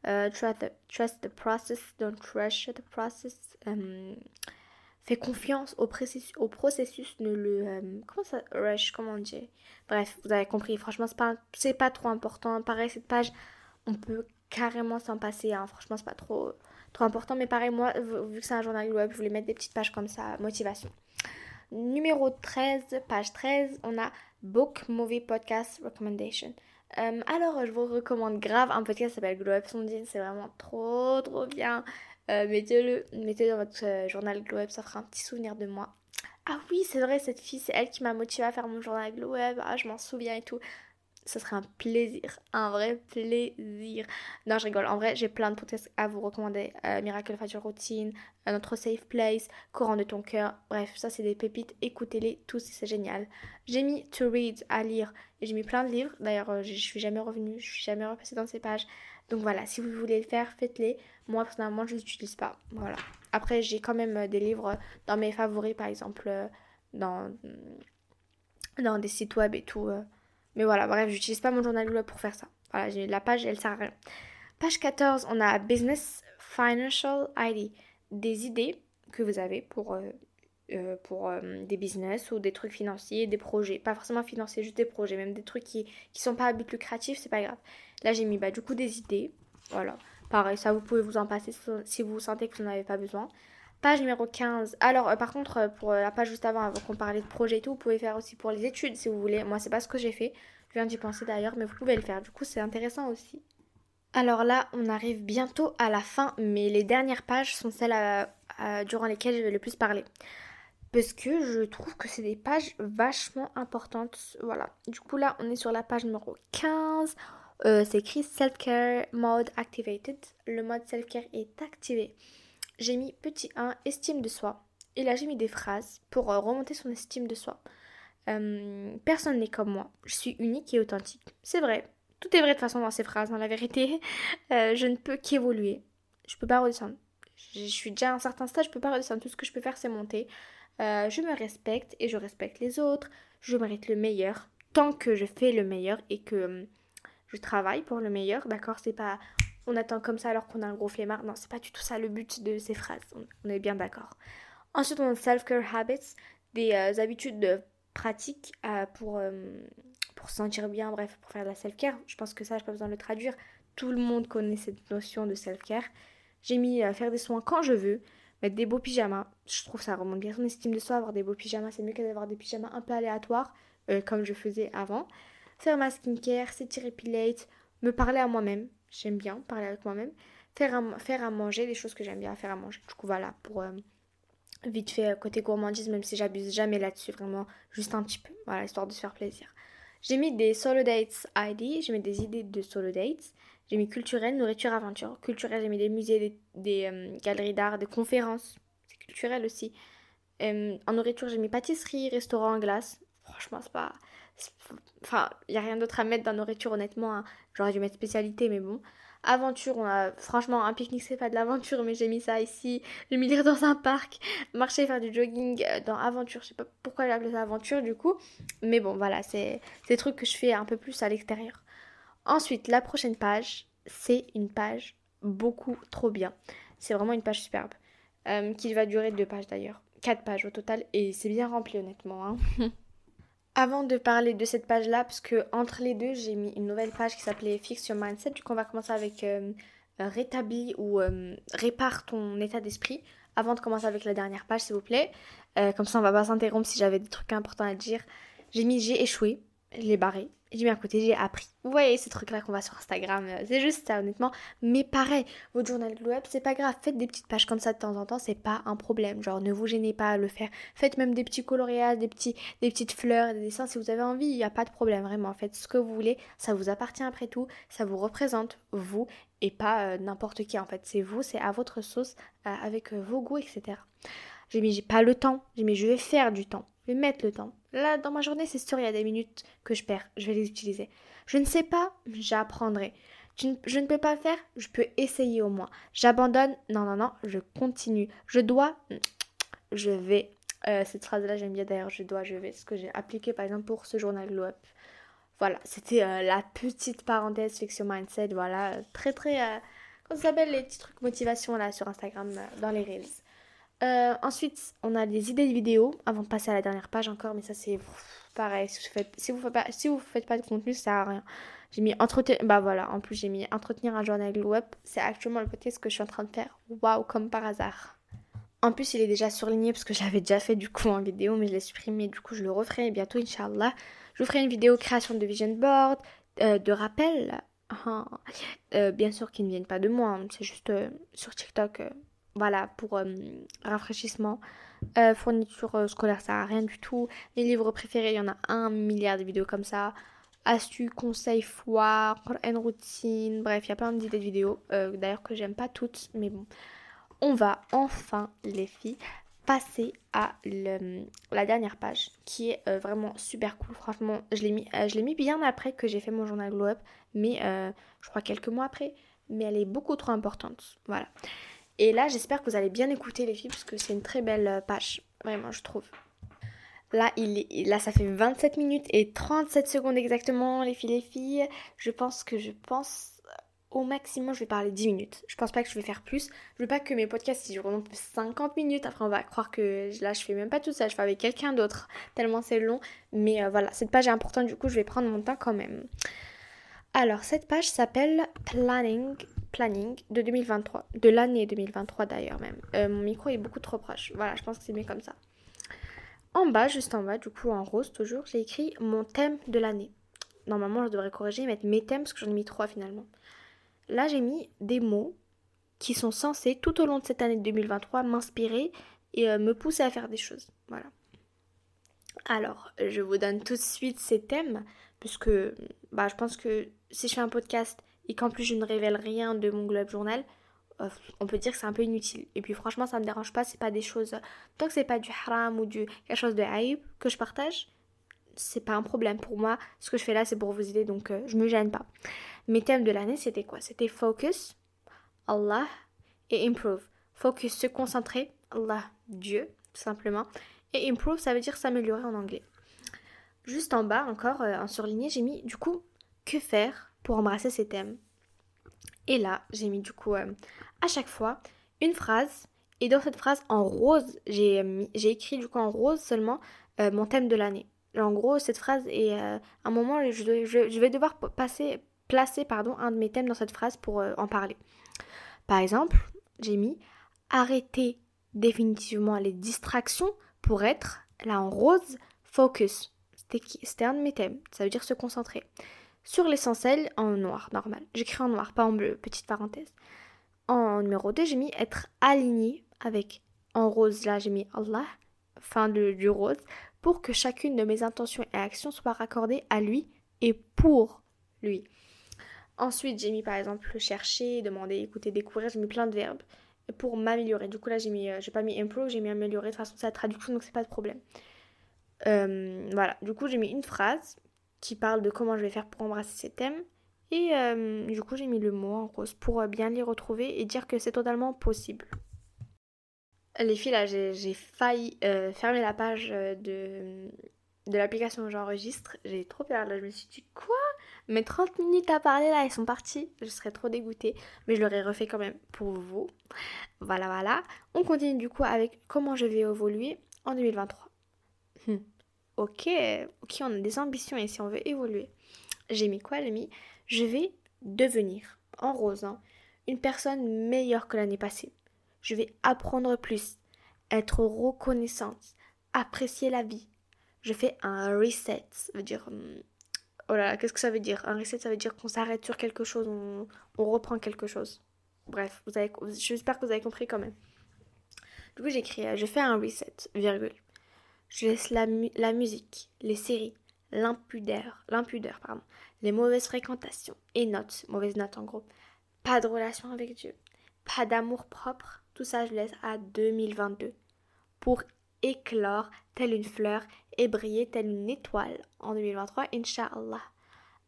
trust, the, trust the process, don't rush the process. fais confiance au processus, au processus ne le. comment ça Rush, comment on dit? Bref, vous avez compris. Franchement, c'est pas, pas trop important. Pareil, cette page, on peut carrément s'en passer. Hein. Franchement, c'est pas trop trop important. Mais pareil, moi, vu que c'est un journal web, je voulais mettre des petites pages comme ça, motivation. Numéro 13, page 13, on a Book Movie Podcast Recommendation. Euh, alors, je vous recommande grave un podcast qui s'appelle Glow Up Sondine, c'est vraiment trop trop bien. Euh, mettez-le, mettez dans votre euh, journal Glow Up, ça fera un petit souvenir de moi. Ah oui, c'est vrai, cette fille, c'est elle qui m'a motivée à faire mon journal Glow Up. Ah, je m'en souviens et tout ce serait un plaisir, un vrai plaisir. Non, je rigole. En vrai, j'ai plein de podcasts à vous recommander. Euh, Miracle Fature Routine, euh, Notre Safe Place, Courant de ton cœur. Bref, ça, c'est des pépites. Écoutez-les tous, c'est génial. J'ai mis To Read, à lire. Et j'ai mis plein de livres. D'ailleurs, euh, je suis jamais revenue, je suis jamais repassée dans ces pages. Donc voilà, si vous voulez le faire, faites-les. Moi, personnellement, je ne les utilise pas. Voilà. Après, j'ai quand même des livres dans mes favoris, par exemple, dans, dans des sites web et tout. Mais voilà, bref, j'utilise pas mon journal pour faire ça. Voilà, la page, elle sert à rien. Page 14, on a Business Financial ID. Des idées que vous avez pour, euh, euh, euh, des business ou des trucs financiers, des projets. Pas forcément financiers, juste des projets. Même des trucs qui, qui sont pas à but lucratif, c'est pas grave. Là, j'ai mis bah, du coup des idées. Voilà. Pareil, ça vous pouvez vous en passer si vous sentez que vous n'en avez pas besoin. Page numéro 15. Alors, par contre, pour la page juste avant, avant qu'on parlait de projet et tout, vous pouvez faire aussi pour les études si vous voulez. Moi, c'est pas ce que j'ai fait. Je viens d'y penser d'ailleurs, mais vous pouvez le faire. Du coup, c'est intéressant aussi. Alors là, on arrive bientôt à la fin, mais les dernières pages sont celles durant lesquelles je vais le plus parler. Parce que je trouve que c'est des pages vachement importantes. Voilà. Du coup, là, on est sur la page numéro 15. Euh, c'est écrit Self-Care Mode Activated. Le mode Self-Care est activé. J'ai mis petit 1, estime de soi. Et là, j'ai mis des phrases pour euh, remonter son estime de soi. Euh, personne n'est comme moi. Je suis unique et authentique. C'est vrai. Tout est vrai de façon dans ces phrases. Dans la vérité, euh, je ne peux qu'évoluer. Je peux pas redescendre. Je suis déjà à un certain stade, je peux pas redescendre. Tout ce que je peux faire, c'est monter. Je me respecte et je respecte les autres. Je mérite le meilleur. Tant que je fais le meilleur et que je travaille pour le meilleur, d'accord? C'est pas on attend comme ça alors qu'on a un gros flemmard. Non, c'est pas du tout ça le but de ces phrases. On, est bien d'accord. Ensuite, on a self-care habits, des habitudes pratique euh, pour, euh, pour se sentir bien, bref, pour faire de la self-care. Je pense que ça, je pas besoin de le traduire. Tout le monde connaît cette notion de self-care. J'ai mis à faire des soins quand je veux, mettre des beaux pyjamas. Je trouve ça remonte bien son estime de soi. Avoir des beaux pyjamas, c'est mieux que d'avoir des pyjamas un peu aléatoires, euh, comme je faisais avant. Faire ma skincare, s'étirer pilate, me parler à moi-même. J'aime bien parler avec moi-même. Faire à, faire à manger, des choses que j'aime bien faire à manger. Du coup, voilà, pour vite fait euh, côté gourmandise, même si j'abuse jamais là-dessus, vraiment juste un petit peu, voilà, histoire de se faire plaisir. J'ai mis des solo dates ID, j'ai mis des idées de solo dates, j'ai mis culturel, nourriture, aventure. Culturel, j'ai mis des musées, des, euh, galeries d'art, des conférences, c'est culturel aussi. Euh, en nourriture, j'ai mis pâtisserie, restaurant, glace. Franchement, c'est pas, Enfin, il n'y a rien d'autre à mettre dans nourriture, honnêtement. Hein. J'aurais dû mettre spécialité, mais bon. Aventure, on a, franchement, un pique-nique, c'est pas de l'aventure, mais j'ai mis ça ici. J'ai mis lire dans un parc, marcher, faire du jogging euh, dans aventure. Je sais pas pourquoi j'ai appelé ça aventure, du coup. Mais bon, voilà, c'est des trucs que je fais un peu plus à l'extérieur. Ensuite, la prochaine page, c'est une page beaucoup trop bien. C'est vraiment une page superbe. Euh, qui va durer deux pages d'ailleurs. Quatre pages au total. Et c'est bien rempli honnêtement. Hein. Avant de parler de cette page-là, parce que entre les deux, j'ai mis une nouvelle page qui s'appelait Fix Your Mindset. Du coup, on va commencer avec euh, rétablis ou euh, répare ton état d'esprit. Avant de commencer avec la dernière page, s'il vous plaît. comme ça, on va pas s'interrompre si j'avais des trucs importants à dire. J'ai mis j'ai échoué. Je l'ai barré j'ai mis à côté, j'ai appris. Vous voyez ces trucs-là qu'on voit sur Instagram, euh, c'est juste ça honnêtement. Mais pareil, votre journal web, c'est pas grave, faites des petites pages comme ça de temps en temps, c'est pas un problème. Genre ne vous gênez pas à le faire. Faites même des petits coloriages, des, petits, des petites fleurs, des dessins si vous avez envie, il n'y a pas de problème vraiment. Faites ce que vous voulez, ça vous appartient après tout, ça vous représente, vous, et pas euh, n'importe qui en fait. C'est vous, c'est à votre sauce, euh, avec vos goûts, etc. J'ai mis j'ai pas le temps, j'ai mis je vais faire du temps, vais mettre le temps. Là, dans ma journée, c'est sûr, il y a des minutes que je perds. Je vais les utiliser. Je ne sais pas, j'apprendrai. Je ne peux pas faire, je peux essayer au moins. J'abandonne, non, non, non, je continue. Je dois, je vais. Euh, cette phrase-là, j'aime bien d'ailleurs, je dois, je vais. Ce que j'ai appliqué par exemple pour ce journal Glow Up. Voilà, c'était euh, la petite parenthèse fiction mindset. Voilà, très très. Euh, ça s'appelle les petits trucs motivation là sur Instagram dans les Reels. Euh, ensuite, on a des idées de vidéos avant de passer à la dernière page encore, mais ça c'est pareil. Si vous faites, si vous faites pas, si vous faites pas de contenu, ça sert à rien. J'ai mis entretenir, bah voilà, en plus j'ai mis entretenir un journal web. C'est actuellement le ce que je suis en train de faire. Waouh, comme par hasard. En plus, il est déjà surligné parce que j'avais déjà fait du coup en vidéo, mais je l'ai supprimé. Du coup, je le referai bientôt, Inch'Allah. Je vous ferai une vidéo création de vision board, euh, de rappel. Hein. Euh, bien sûr qu'ils ne viennent pas de moi, hein. c'est juste sur TikTok voilà, pour euh, rafraîchissement. Euh, fourniture euh, scolaire, ça n'a rien du tout. Les livres préférés, il y en a un milliard de vidéos comme ça. Astuces, conseils, foires, une routine, bref, il y a plein d'idées de vidéos. D'ailleurs que j'aime pas toutes, mais bon. On va enfin, les filles, passer à la dernière page qui est vraiment super cool. Franchement, je l'ai mis, mis bien après que j'ai fait mon journal Glow Up, mais je crois quelques mois après. Mais elle est beaucoup trop importante. Voilà. Et là, j'espère que vous allez bien écouter les filles parce que c'est une très belle euh, page, vraiment, je trouve. Là, il là, ça fait 27 minutes et 37 secondes exactement, les filles, les filles. Je pense que je pense au maximum, je vais parler 10 minutes. Je pense pas que je vais faire plus. Je veux pas que mes podcasts durent non plus 50 minutes. Après, on va croire que là, je fais même pas tout ça. Je fais avec quelqu'un d'autre. Tellement c'est long. Mais euh, voilà, cette page est importante. Du coup, je vais prendre mon temps quand même. Alors, cette page s'appelle Planning planning de 2023, de l'année 2023 d'ailleurs même. Euh, mon micro est beaucoup trop proche. Voilà, je pense que c'est mieux comme ça. En bas, juste en bas, du coup en rose toujours, j'ai écrit mon thème de l'année. Normalement, je devrais corriger et mettre mes thèmes parce que j'en ai mis trois finalement. Là, j'ai mis des mots qui sont censés tout au long de cette année 2023 m'inspirer et euh, me pousser à faire des choses. Voilà. Alors, je vous donne tout de suite ces thèmes puisque bah, je pense que si je fais un podcast et qu'en plus je ne révèle rien de mon Globe Journal, euh, on peut dire que c'est un peu inutile. Et puis franchement, ça me dérange pas, c'est pas des choses. Tant que c'est pas du haram ou du quelque chose de haïb que je partage, c'est pas un problème pour moi. Ce que je fais là, c'est pour vous aider, donc euh, je me gêne pas. Mes thèmes de l'année, c'était quoi? C'était focus, Allah et improve. Focus, se concentrer, Allah, Dieu, tout simplement. Et improve, ça veut dire s'améliorer en anglais. Juste en bas, encore euh, en surligné, j'ai mis du coup que faire pour embrasser ces thèmes. Et là, j'ai mis du coup euh, à chaque fois une phrase. Et dans cette phrase en rose, j'ai écrit du coup en rose seulement euh, mon thème de l'année. En gros, cette phrase est euh, un moment, je, je, vais devoir passer, placer pardon, un de mes thèmes dans cette phrase pour en parler. Par exemple, j'ai mis arrêter définitivement les distractions pour être, là en rose, focus. C'était un de mes thèmes. Ça veut dire se concentrer sur l'essentiel en noir, normal. J'écris en noir, pas en bleu, petite parenthèse. En numéro 2, j'ai mis être aligné avec en rose, là j'ai mis Allah, fin du rose, pour que chacune de mes intentions et actions soient raccordées à lui et pour lui. Ensuite, j'ai mis par exemple chercher, demander, écouter, découvrir, j'ai mis plein de verbes pour m'améliorer. Du coup, là, j'ai mis, euh, j'ai pas mis improve, j'ai mis améliorer. De toute façon, c'est la traduction, donc c'est pas de problème. Euh, voilà, du coup, j'ai mis une phrase qui parle de comment je vais faire pour embrasser ces thèmes. Et euh, du coup, j'ai mis le mot en rose pour euh, bien les retrouver et dire que c'est totalement possible. Les filles, là, j'ai failli euh, fermer la page de, de l'application où j'enregistre. J'ai trop peur. Là, je me suis dit, quoi? Mes 30 minutes à parler, là, elles sont parties. Je serais trop dégoûtée. Mais je l'aurais refait quand même pour vous. Voilà, voilà. On continue du coup avec comment je vais évoluer en 2023. Hmm. Ok, ok, on a des ambitions et si on veut évoluer. J'ai mis quoi J'ai mis je vais devenir, en rose, hein, une personne meilleure que l'année passée. Je vais apprendre plus, être reconnaissante, apprécier la vie. Je fais un reset, ça veut dire... Hum, oh là là, qu'est-ce que ça veut dire? Un reset, ça veut dire qu'on s'arrête sur quelque chose, on, reprend quelque chose. Bref, vous avez, j'espère que vous avez compris quand même. Du coup, j'écris, euh, je fais un reset, virgule. Je laisse la, musique, les séries, l'impudeur, l'impudeur, pardon, les mauvaises fréquentations et notes, mauvaises notes en gros, pas de relation avec Dieu, pas d'amour propre, tout ça je laisse à 2022 pour éclore telle une fleur et briller telle une étoile en 2023, Inch'Allah.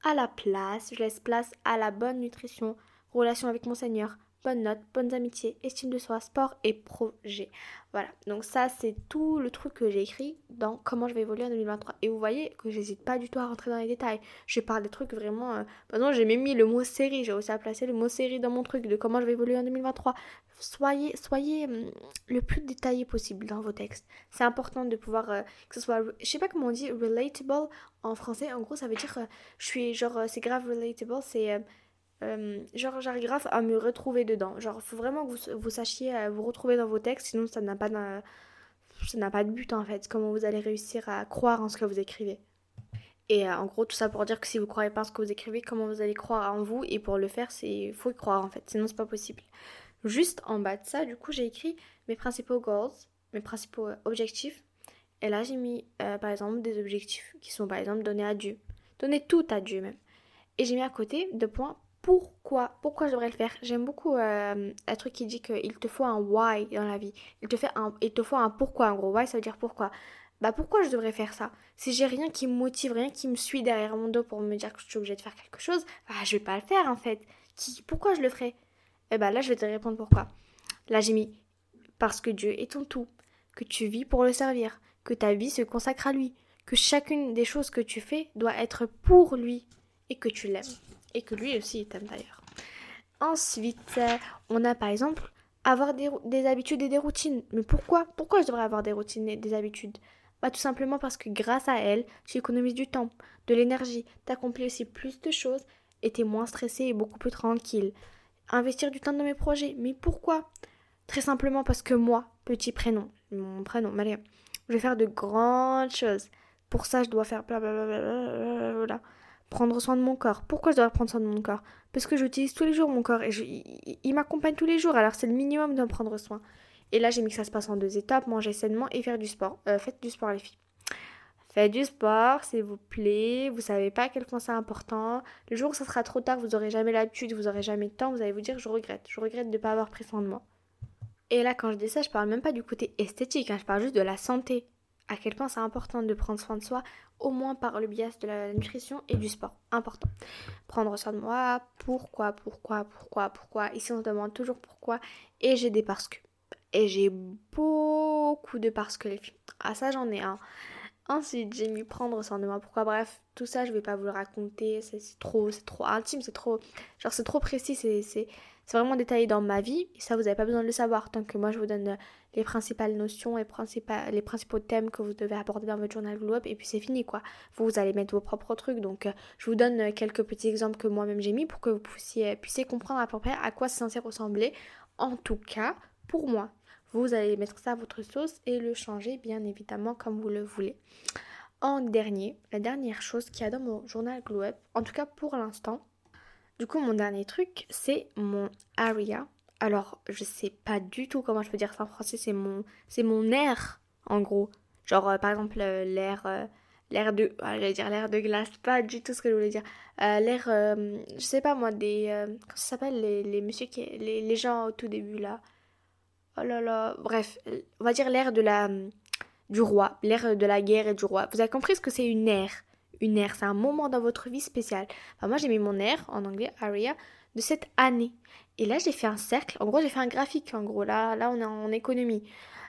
À la place, je laisse place à la bonne nutrition, relation avec mon Seigneur, bonnes notes, bonnes amitiés, estime de soi, sport et projet. Voilà, donc ça c'est tout le truc que j'ai écrit dans comment je vais évoluer en 2023. Et vous voyez que j'hésite pas du tout à rentrer dans les détails. Je parle des trucs vraiment... Euh... Maintenant j'ai même mis le mot série, j'ai aussi à placer le mot série dans mon truc de comment je vais évoluer en 2023. Soyez, soyez hum, le plus détaillé possible dans vos textes. C'est important de pouvoir... Euh, que ce soit... Je sais pas comment on dit relatable en français. En gros ça veut dire... Euh, je suis genre... Euh, c'est grave relatable, c'est euh, genre j'arrive à me retrouver dedans. Genre faut vraiment que vous, sachiez à vous retrouver dans vos textes, sinon ça n'a pas ça n'a pas de but en fait. Comment vous allez réussir à croire en ce que vous écrivez. Et euh, en gros tout ça pour dire que si vous croyez pas en ce que vous écrivez, comment vous allez croire en vous? Et pour le faire c'est faut y croire en fait, sinon c'est pas possible. Juste en bas de ça, du coup j'ai écrit mes principaux goals, mes principaux euh, objectifs. Et là j'ai mis par exemple des objectifs qui sont par exemple donnés à Dieu, donner tout à Dieu même. Et j'ai mis à côté deux points pourquoi Pourquoi je devrais le faire? J'aime beaucoup euh, un truc qui dit qu'il te faut un why dans la vie. Il te, fait un, il te faut un pourquoi en gros. Why ça veut dire pourquoi? Bah pourquoi je devrais faire ça? Si j'ai rien qui me motive, rien qui me suit derrière mon dos pour me dire que je suis obligée de faire quelque chose, bah je vais pas le faire en fait. Qui, pourquoi je le ferais? Et eh bah là je vais te répondre pourquoi. Là j'ai mis parce que Dieu est ton tout, que tu vis pour le servir, que ta vie se consacre à lui, que chacune des choses que tu fais doit être pour lui et que tu l'aimes et que lui aussi il t'aime d'ailleurs. Ensuite, euh, on a par exemple avoir des, habitudes et des routines. Mais pourquoi Pourquoi je devrais avoir des routines et des habitudes? Bah, tout simplement parce que grâce à elles, tu économises du temps, de l'énergie, t'accomplis aussi plus de choses et t'es moins stressé et beaucoup plus tranquille. Investir du temps dans mes projets. Mais pourquoi? Très simplement parce que moi, petit prénom, mon prénom, Maria, je vais faire de grandes choses. Pour ça, je dois faire blablabla prendre soin de mon corps. Pourquoi je dois prendre soin de mon corps? Parce que j'utilise tous les jours mon corps et il, m'accompagne tous les jours, alors c'est le minimum d'en prendre soin. Et là, j'ai mis que ça se passe en deux étapes, manger sainement et faire du sport. Euh, faites du sport les filles. Faites du sport, s'il vous plaît. Vous savez pas quel point c'est important. Le jour où ça sera trop tard, vous aurez jamais l'habitude, vous aurez jamais le temps, vous allez vous dire je regrette. Je regrette de ne pas avoir pris soin de moi. Et là, quand je dis ça, je parle même pas du côté esthétique, hein, je parle juste de la santé à quel point c'est important de prendre soin de soi, au moins par le biais de la nutrition et du sport. Important. Prendre soin de moi, pourquoi, pourquoi, pourquoi, pourquoi. Ici, on se demande toujours pourquoi. Et j'ai des parce que. Et j'ai beaucoup de parce que les filles. Ah, ça, j'en ai un. Ensuite, j'ai mis prendre soin de moi. Pourquoi? Bref, tout ça, je vais pas vous le raconter. C'est trop, c'est trop intime, c'est trop. Genre, c'est trop précis, c'est c'est vraiment détaillé dans ma vie et ça vous n'avez pas besoin de le savoir tant que moi je vous donne les principales notions et les principaux thèmes que vous devez aborder dans votre journal globe et puis c'est fini quoi. Vous, allez mettre vos propres trucs donc euh, je vous donne euh, quelques petits exemples que moi-même j'ai mis pour que vous puissiez, puissiez comprendre à peu près à quoi c'est censé ressembler. En tout cas, pour moi, vous allez mettre ça à votre sauce et le changer bien évidemment comme vous le voulez. En dernier, la dernière chose qu'il y a dans mon journal Glow en tout cas pour l'instant, du coup, mon dernier truc, c'est mon aria. Alors, je sais pas du tout comment je peux dire ça en français, c'est mon, c'est mon air, en gros. Genre, euh, par exemple, euh, l'air, euh, l'air de, ah, j'allais dire l'air de glace, pas du tout ce que je voulais dire. l'air, je sais pas moi, des, comment ça s'appelle, les, les qui, les, les gens au tout début là. Oh là là, bref, on va dire l'air de la, du roi, l'air de la guerre et du roi. Vous avez compris ce que c'est une ère une ère, c'est un moment dans votre vie spécial. Enfin, moi, j'ai mis mon ère, en anglais, area, de cette année. Et là, j'ai fait un cercle. En gros, j'ai fait un graphique. En gros, là, là, on est en économie.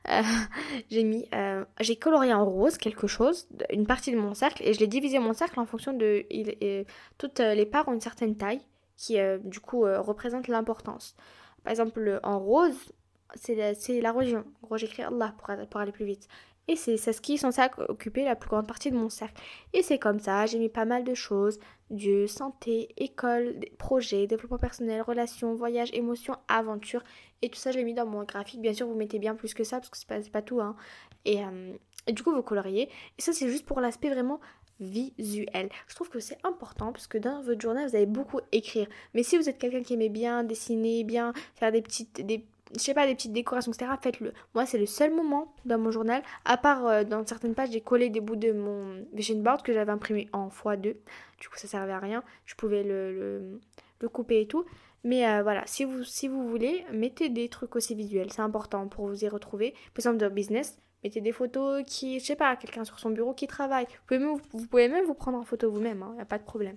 Euh, j'ai mis, euh, colorié en rose quelque chose, une partie de mon cercle, et je l'ai divisé mon cercle en fonction de, il, toutes les parts ont une certaine taille qui, du coup, représente l'importance. Par exemple, en rose, c'est la, religion. En gros, j'écris Allah pour aller plus vite. Et c'est ce qui est censé occuper la plus grande partie de mon cercle. Et c'est comme ça, j'ai mis pas mal de choses. Dieu, santé, école, projets, développement personnel, relations, voyages, émotions, aventures. Et tout ça, je l'ai mis dans mon graphique. Bien sûr, vous mettez bien plus que ça, parce que c'est pas, pas tout. Hein. Et, euh, et, du coup, vous coloriez. Et ça, c'est juste pour l'aspect vraiment visuel. Je trouve que c'est important, parce que dans votre journal, vous allez beaucoup écrire. Mais si vous êtes quelqu'un qui aimait bien dessiner, bien faire des petites... je sais pas, des petites décorations, etc., faites-le. Moi, c'est le seul moment dans mon journal, à part euh, dans certaines pages, j'ai collé des bouts de mon vision board que j'avais imprimé en x2. Du coup, ça servait à rien. Je pouvais le, le, couper et tout. Mais euh, voilà, si vous, si vous voulez, mettez des trucs aussi visuels. C'est important pour vous y retrouver. Par exemple, dans business, mettez des photos qui, je sais pas, quelqu'un sur son bureau qui travaille. Vous pouvez même vous, pouvez même vous prendre en photo vous-même, il hein, n'y a pas de problème.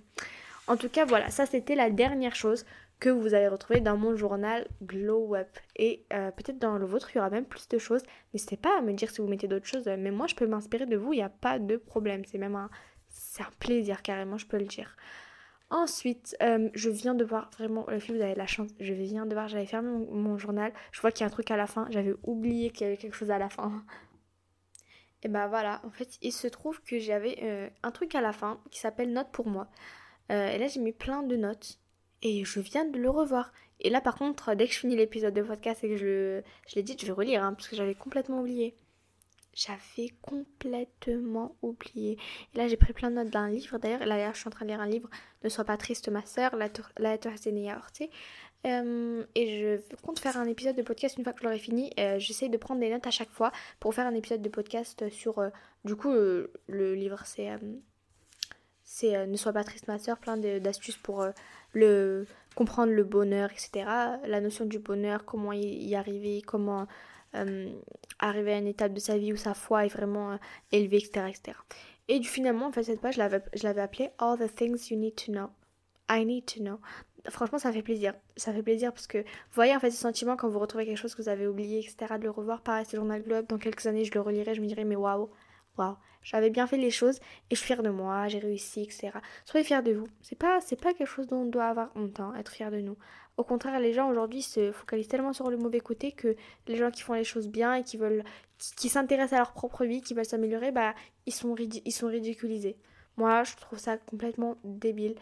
En tout cas, voilà, ça c'était la dernière chose que vous allez retrouver dans mon journal Glow Up. Et euh, peut-être dans le vôtre, il y aura même plus de choses. N'hésitez pas à me dire si vous mettez d'autres choses. Mais moi, je peux m'inspirer de vous, il n'y a pas de problème. C'est même un, c'est un plaisir carrément, je peux le dire. Ensuite, euh, je viens de voir, vraiment, la fille, vous avez la chance, je viens de voir, j'avais fermé mon, journal, je vois qu'il y a un truc à la fin, j'avais oublié qu'il y avait quelque chose à la fin. Et bah voilà, en fait, il se trouve que j'avais euh, un truc à la fin qui s'appelle Note pour moi. et là, j'ai mis plein de notes et je viens de le revoir. Et là, par contre, dès que je finis l'épisode de podcast et que je, l'ai dit, je vais relire, hein, parce que j'avais complètement oublié. J'avais complètement oublié. Et là, j'ai pris plein de notes d'un livre. D'ailleurs, là, je suis en train de lire un livre, Ne sois pas triste, ma soeur, La, la euh, et je compte faire un épisode de podcast une fois que je l'aurai fini. Euh, J'essaie de prendre des notes à chaque fois pour faire un épisode de podcast sur. Euh, du coup, euh, le livre, c'est. c'est Ne sois pas triste, ma soeur, plein d'astuces pour le comprendre le bonheur, etc. La notion du bonheur, comment y arriver, comment euh, arriver à une étape de sa vie où sa foi est vraiment euh, élevée, etc., etc. Et finalement, en fait, cette page, je l'avais appelée All the things you need to know. I need to know. Franchement, ça fait plaisir. Ça fait plaisir parce que vous voyez en fait ce sentiment quand vous retrouvez quelque chose que vous avez oublié, etc., de le revoir. Pareil, ce journal Globe, dans quelques années, je le relirai, je me dirai, mais waouh, waouh, j'avais bien fait les choses et je suis fière de moi, j'ai réussi, etc. Soyez fiers de vous. C'est pas, c'est pas quelque chose dont on doit avoir honte, hein, être fier de nous. Au contraire, les gens aujourd'hui se focalisent tellement sur le mauvais côté que les gens qui font les choses bien et qui veulent, qui, s'intéressent à leur propre vie, qui veulent s'améliorer, bah, ils sont, ils sont ridiculisés. Moi, je trouve ça complètement débile.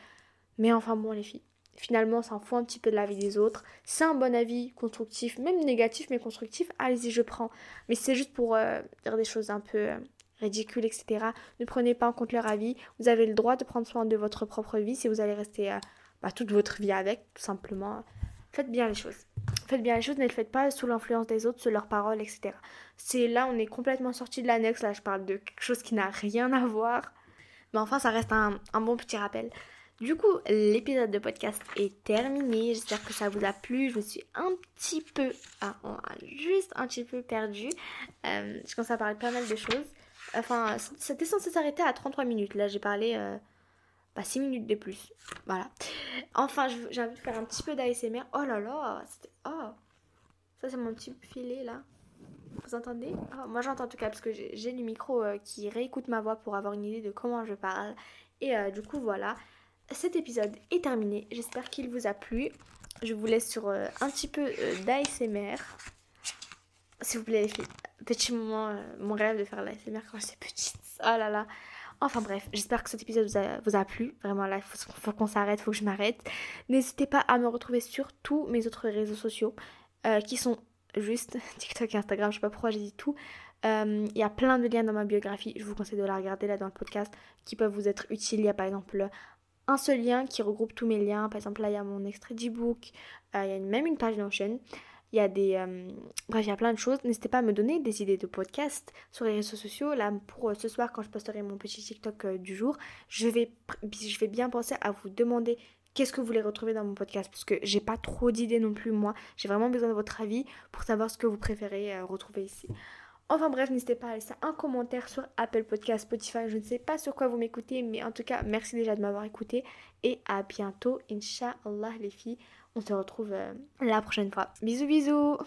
Mais enfin bon, les filles. Finalement, on s'en fout un petit peu de la vie des autres. C'est un bon avis constructif, même négatif mais constructif. Allez-y, je prends. Mais c'est juste pour euh, dire des choses un peu euh, ridicules, etc. Ne prenez pas en compte leur avis. Vous avez le droit de prendre soin de votre propre vie si vous allez rester euh, bah, toute votre vie avec, tout simplement. Faites bien les choses. Faites bien les choses, ne les faites pas sous l'influence des autres, sous leurs paroles, etc. C'est là, on est complètement sorti de l'annexe. Là, je parle de quelque chose qui n'a rien à voir. Mais enfin, ça reste un, bon petit rappel. Du coup, l'épisode de podcast est terminé. J'espère que ça vous a plu. Je me suis un petit peu, ah, juste un petit peu perdue. Euh, je commence à parler pas mal de choses. Enfin, c'était censé s'arrêter à 33 minutes. Là, j'ai parlé euh, pas 6 minutes de plus. Voilà. Enfin, j'ai envie de faire un petit peu d'ASMR. Oh là là, Oh Ça, c'est mon petit filet là. Vous entendez? Oh, Moi, j'entends en tout cas parce que j'ai du micro euh, qui réécoute ma voix pour avoir une idée de comment je parle. Et euh, du coup, voilà. Cet épisode est terminé. J'espère qu'il vous a plu. Je vous laisse sur euh, un petit peu d'ASMR. S'il vous plaît, les filles. Petit moment, mon rêve de faire l'ASMR quand j'étais petite. Oh là là. Enfin bref, j'espère que cet épisode vous a, plu. Vraiment là, il faut, qu'on s'arrête, il faut que je m'arrête. N'hésitez pas à me retrouver sur tous mes autres réseaux sociaux euh, qui sont juste TikTok et Instagram. Je sais pas pourquoi j'ai dit tout. Euh, il y a plein de liens dans ma biographie. Je vous conseille de la regarder là dans le podcast qui peuvent vous être utiles. Il y a par exemple un seul lien qui regroupe tous mes liens. Par exemple là, il y a mon extrait d'ebook. Euh, il y a même une page d'enchaîne. Il y a des. Euh, bref, il y a plein de choses. N'hésitez pas à me donner des idées de podcast sur les réseaux sociaux. Là, pour euh, ce soir, quand je posterai mon petit TikTok euh, du jour, je vais, je vais bien penser à vous demander qu'est-ce que vous voulez retrouver dans mon podcast. Parce que j'ai pas trop d'idées non plus, moi. J'ai vraiment besoin de votre avis pour savoir ce que vous préférez retrouver ici. Enfin bref, n'hésitez pas à laisser un commentaire sur Apple Podcast, Spotify, je ne sais pas sur quoi vous m'écoutez, mais en tout cas, merci déjà de m'avoir écouté et à bientôt, Inch'Allah les filles. On se retrouve euh, la prochaine fois. Bisous bisous